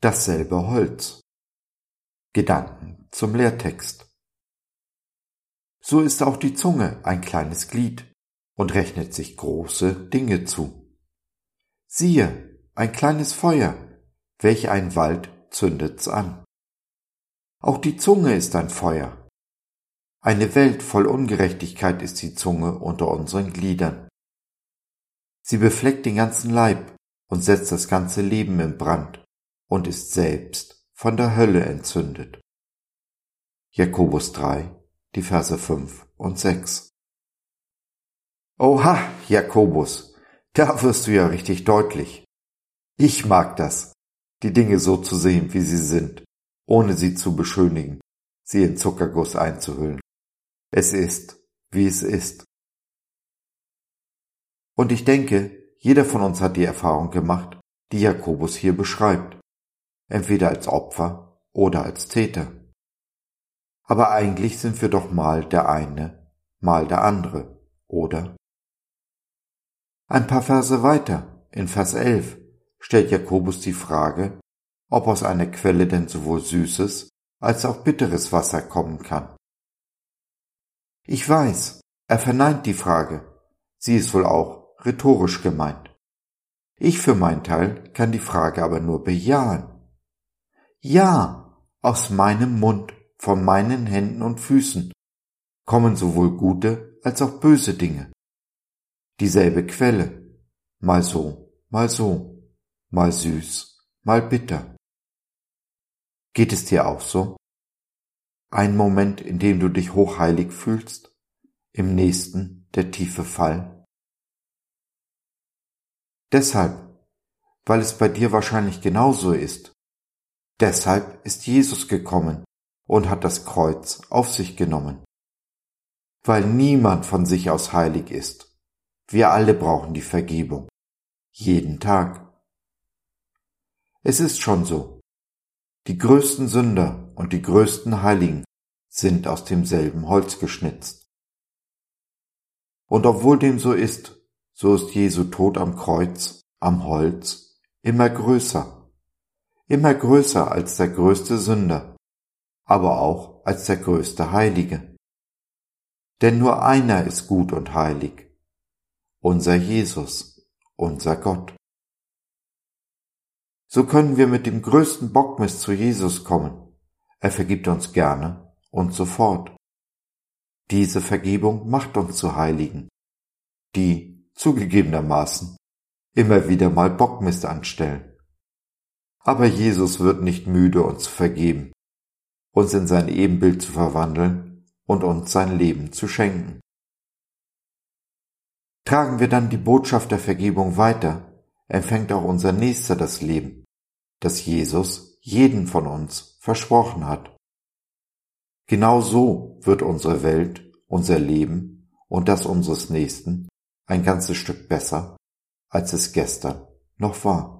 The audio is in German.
dasselbe Holz. Gedanken zum Lehrtext. So ist auch die Zunge ein kleines Glied und rechnet sich große Dinge zu. Siehe, ein kleines Feuer, welch ein Wald zündet's an. Auch die Zunge ist ein Feuer. Eine Welt voll Ungerechtigkeit ist die Zunge unter unseren Gliedern. Sie befleckt den ganzen Leib und setzt das ganze Leben in Brand und ist selbst von der Hölle entzündet. Jakobus 3, die Verse 5 und 6. Oha, Jakobus, da wirst du ja richtig deutlich. Ich mag das, die Dinge so zu sehen, wie sie sind, ohne sie zu beschönigen, sie in Zuckerguss einzuhüllen. Es ist, wie es ist. Und ich denke, jeder von uns hat die Erfahrung gemacht, die Jakobus hier beschreibt, entweder als Opfer oder als Täter. Aber eigentlich sind wir doch mal der eine, mal der andere, oder? Ein paar Verse weiter, in Vers 11, stellt Jakobus die Frage, ob aus einer Quelle denn sowohl süßes als auch bitteres Wasser kommen kann. Ich weiß, er verneint die Frage, sie ist wohl auch rhetorisch gemeint. Ich für mein Teil kann die Frage aber nur bejahen. Ja, aus meinem Mund, von meinen Händen und Füßen kommen sowohl gute als auch böse Dinge. Dieselbe Quelle, mal so, mal so, mal süß, mal bitter. Geht es dir auch so? Ein Moment, in dem du dich hochheilig fühlst, im nächsten der tiefe Fall. Deshalb, weil es bei dir wahrscheinlich genauso ist, deshalb ist Jesus gekommen und hat das Kreuz auf sich genommen. Weil niemand von sich aus heilig ist. Wir alle brauchen die Vergebung. Jeden Tag. Es ist schon so. Die größten Sünder und die größten Heiligen sind aus demselben Holz geschnitzt. Und obwohl dem so ist, so ist Jesu Tod am Kreuz, am Holz, immer größer, immer größer als der größte Sünder, aber auch als der größte Heilige. Denn nur einer ist gut und heilig, unser Jesus, unser Gott. So können wir mit dem größten Bockmist zu Jesus kommen. Er vergibt uns gerne und sofort. Diese Vergebung macht uns zu Heiligen, die zugegebenermaßen immer wieder mal Bockmist anstellen. Aber Jesus wird nicht müde, uns zu vergeben, uns in sein Ebenbild zu verwandeln und uns sein Leben zu schenken. Tragen wir dann die Botschaft der Vergebung weiter, empfängt auch unser Nächster das Leben, das Jesus jeden von uns versprochen hat. Genau so wird unsere Welt, unser Leben und das unseres Nächsten ein ganzes Stück besser, als es gestern noch war.